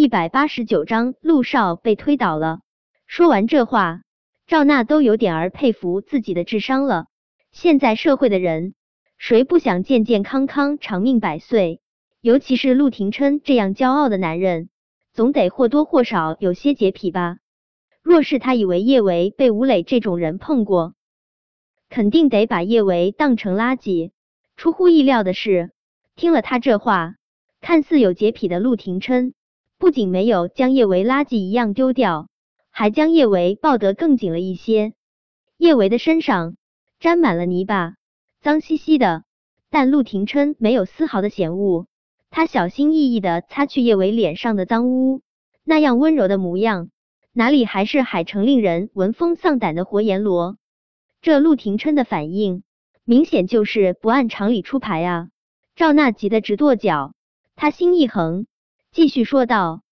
一百八十九章，陆少被推倒了。说完这话，赵娜都有点儿佩服自己的智商了。现在社会的人，谁不想健健康康、长命百岁？尤其是陆廷琛这样骄傲的男人，总得或多或少有些洁癖吧。若是他以为叶维被吴磊这种人碰过，肯定得把叶维当成垃圾。出乎意料的是，听了他这话，看似有洁癖的陆廷琛。不仅没有将叶维垃圾一样丢掉，还将叶维抱得更紧了一些。叶维的身上沾满了泥巴，脏兮兮的，但陆廷琛没有丝毫的嫌恶，他小心翼翼的擦去叶维脸上的脏污，那样温柔的模样，哪里还是海城令人闻风丧胆的活阎罗？这陆廷琛的反应，明显就是不按常理出牌啊！赵娜急得直跺脚，她心一横。继续说道：“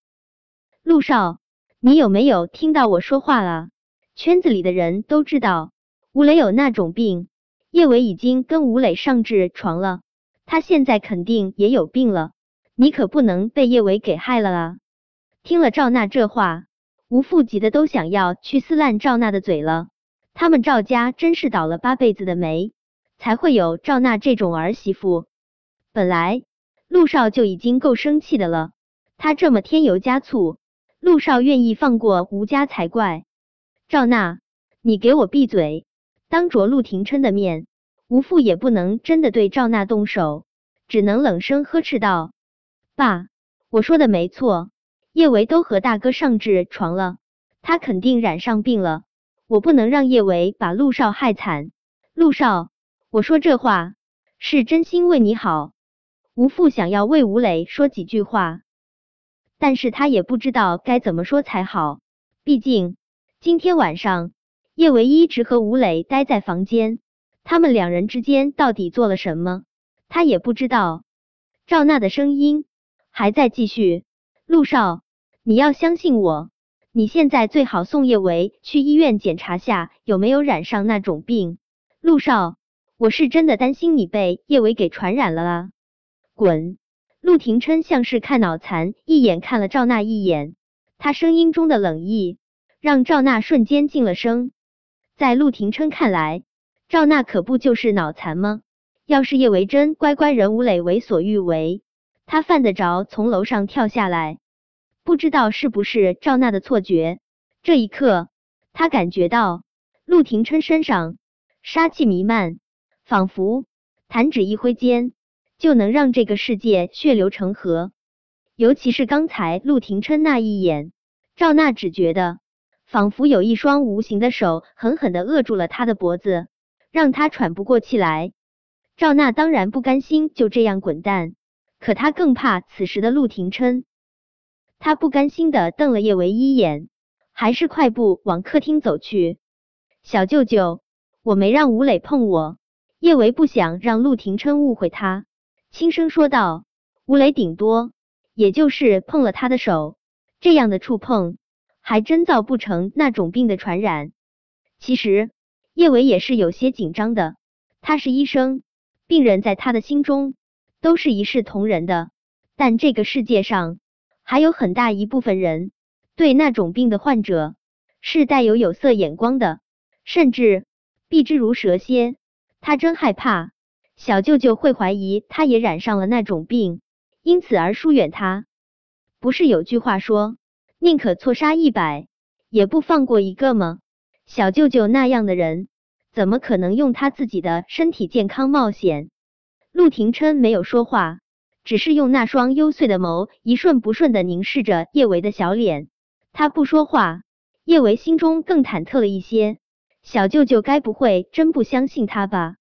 陆少，你有没有听到我说话了？圈子里的人都知道吴磊有那种病，叶伟已经跟吴磊上痔床了，他现在肯定也有病了。你可不能被叶伟给害了啊！”听了赵娜这话，吴父急的都想要去撕烂赵娜的嘴了。他们赵家真是倒了八辈子的霉，才会有赵娜这种儿媳妇。本来陆少就已经够生气的了。他这么添油加醋，陆少愿意放过吴家才怪。赵娜，你给我闭嘴！当着陆廷琛的面，吴父也不能真的对赵娜动手，只能冷声呵斥道：“爸，我说的没错，叶维都和大哥上痔床了，他肯定染上病了，我不能让叶维把陆少害惨。陆少，我说这话是真心为你好。”吴父想要为吴磊说几句话。但是他也不知道该怎么说才好，毕竟今天晚上叶维一直和吴磊待在房间，他们两人之间到底做了什么，他也不知道。赵娜的声音还在继续：“陆少，你要相信我，你现在最好送叶维去医院检查下有没有染上那种病。陆少，我是真的担心你被叶维给传染了啊！滚！”陆廷琛像是看脑残，一眼看了赵娜一眼，他声音中的冷意让赵娜瞬间静了声。在陆廷琛看来，赵娜可不就是脑残吗？要是叶维真乖乖人吴磊为所欲为，他犯得着从楼上跳下来？不知道是不是赵娜的错觉，这一刻他感觉到陆廷琛身上杀气弥漫，仿佛弹指一挥间。就能让这个世界血流成河。尤其是刚才陆廷琛那一眼，赵娜只觉得仿佛有一双无形的手狠狠的扼住了他的脖子，让他喘不过气来。赵娜当然不甘心就这样滚蛋，可她更怕此时的陆廷琛。他不甘心的瞪了叶维一眼，还是快步往客厅走去。小舅舅，我没让吴磊碰我。叶维不想让陆廷琛误会他。轻声说道：“吴磊顶多也就是碰了他的手，这样的触碰还真造不成那种病的传染。”其实叶伟也是有些紧张的，他是医生，病人在他的心中都是一视同仁的。但这个世界上还有很大一部分人对那种病的患者是带有有色眼光的，甚至避之如蛇蝎。他真害怕。小舅舅会怀疑他也染上了那种病，因此而疏远他。不是有句话说，宁可错杀一百，也不放过一个吗？小舅舅那样的人，怎么可能用他自己的身体健康冒险？陆廷琛没有说话，只是用那双幽邃的眸一瞬不瞬的凝视着叶维的小脸。他不说话，叶维心中更忐忑了一些。小舅舅该不会真不相信他吧？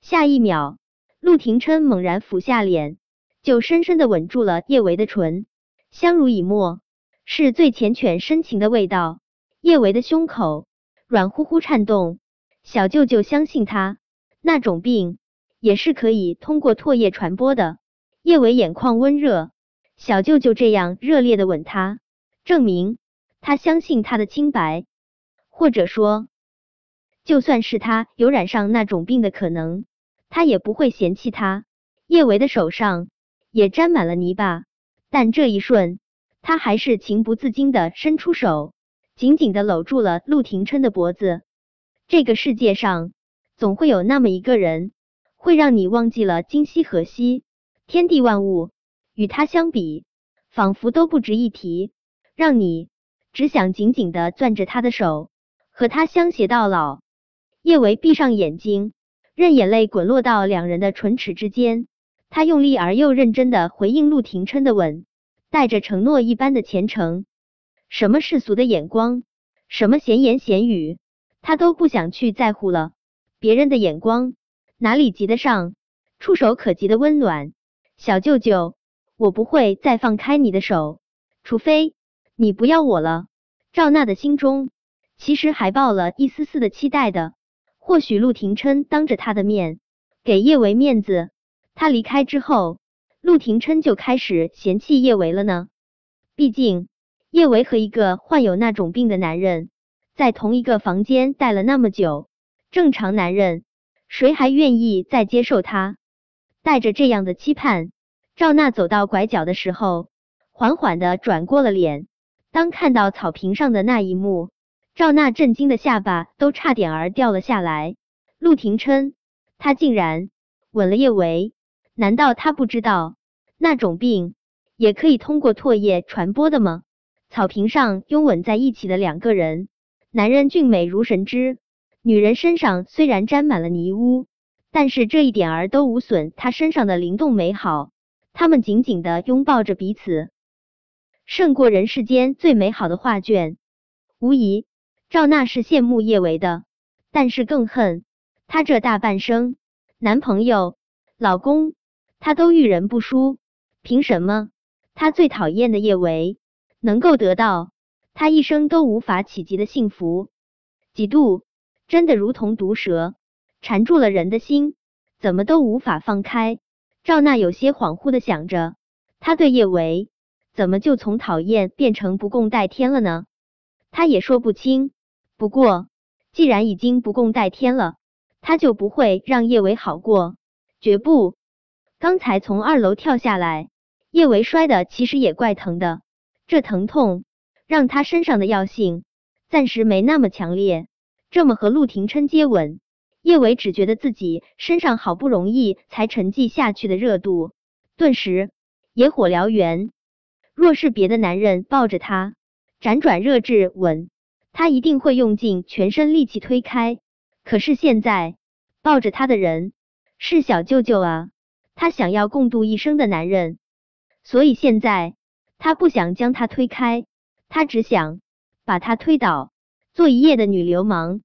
下一秒，陆廷琛猛然俯下脸，就深深的吻住了叶维的唇，相濡以沫，是最缱绻深情的味道。叶维的胸口软乎乎颤动，小舅舅相信他，那种病也是可以通过唾液传播的。叶维眼眶温热，小舅舅这样热烈的吻他，证明他相信他的清白，或者说，就算是他有染上那种病的可能。他也不会嫌弃他。叶维的手上也沾满了泥巴，但这一瞬，他还是情不自禁的伸出手，紧紧的搂住了陆廷琛的脖子。这个世界上，总会有那么一个人，会让你忘记了今夕何夕，天地万物与他相比，仿佛都不值一提，让你只想紧紧的攥着他的手，和他相携到老。叶维闭上眼睛，任眼泪滚落到两人的唇齿之间。他用力而又认真的回应陆廷琛的吻，带着承诺一般的虔诚。什么世俗的眼光，什么闲言闲语，他都不想去在乎了。别人的眼光哪里及得上触手可及的温暖？小舅舅，我不会再放开你的手，除非你不要我了。赵娜的心中其实还抱了一丝丝的期待的，或许陆廷琛当着他的面给叶维面子。他离开之后，陆廷琛就开始嫌弃叶维了呢。毕竟叶维和一个患有那种病的男人在同一个房间待了那么久，正常男人谁还愿意再接受他？带着这样的期盼，赵娜走到拐角的时候，缓缓的转过了脸。当看到草坪上的那一幕，赵娜震惊的下巴都差点儿掉了下来。陆廷琛，他竟然吻了叶维。难道他不知道那种病也可以通过唾液传播的吗？草坪上拥吻在一起的两个人，男人俊美如神之，女人身上虽然沾满了泥污，但是这一点儿都无损他身上的灵动美好。他们紧紧的拥抱着彼此，胜过人世间最美好的画卷。无疑，赵娜是羡慕叶维的，但是更恨他这大半生男朋友、老公。他都遇人不淑，凭什么他最讨厌的叶维能够得到他一生都无法企及的幸福？嫉妒真的如同毒蛇，缠住了人的心，怎么都无法放开。赵娜有些恍惚的想着，他对叶维怎么就从讨厌变成不共戴天了呢？他也说不清。不过既然已经不共戴天了，他就不会让叶维好过，绝不。刚才从二楼跳下来，叶维摔的其实也怪疼的，这疼痛让他身上的药性暂时没那么强烈。这么和陆廷琛接吻，叶维只觉得自己身上好不容易才沉寂下去的热度，顿时野火燎原。若是别的男人抱着他辗转热炙吻，他一定会用尽全身力气推开。可是现在抱着他的人是小舅舅啊！他想要共度一生的男人，所以现在他不想将他推开，他只想把他推倒，做一夜的女流氓。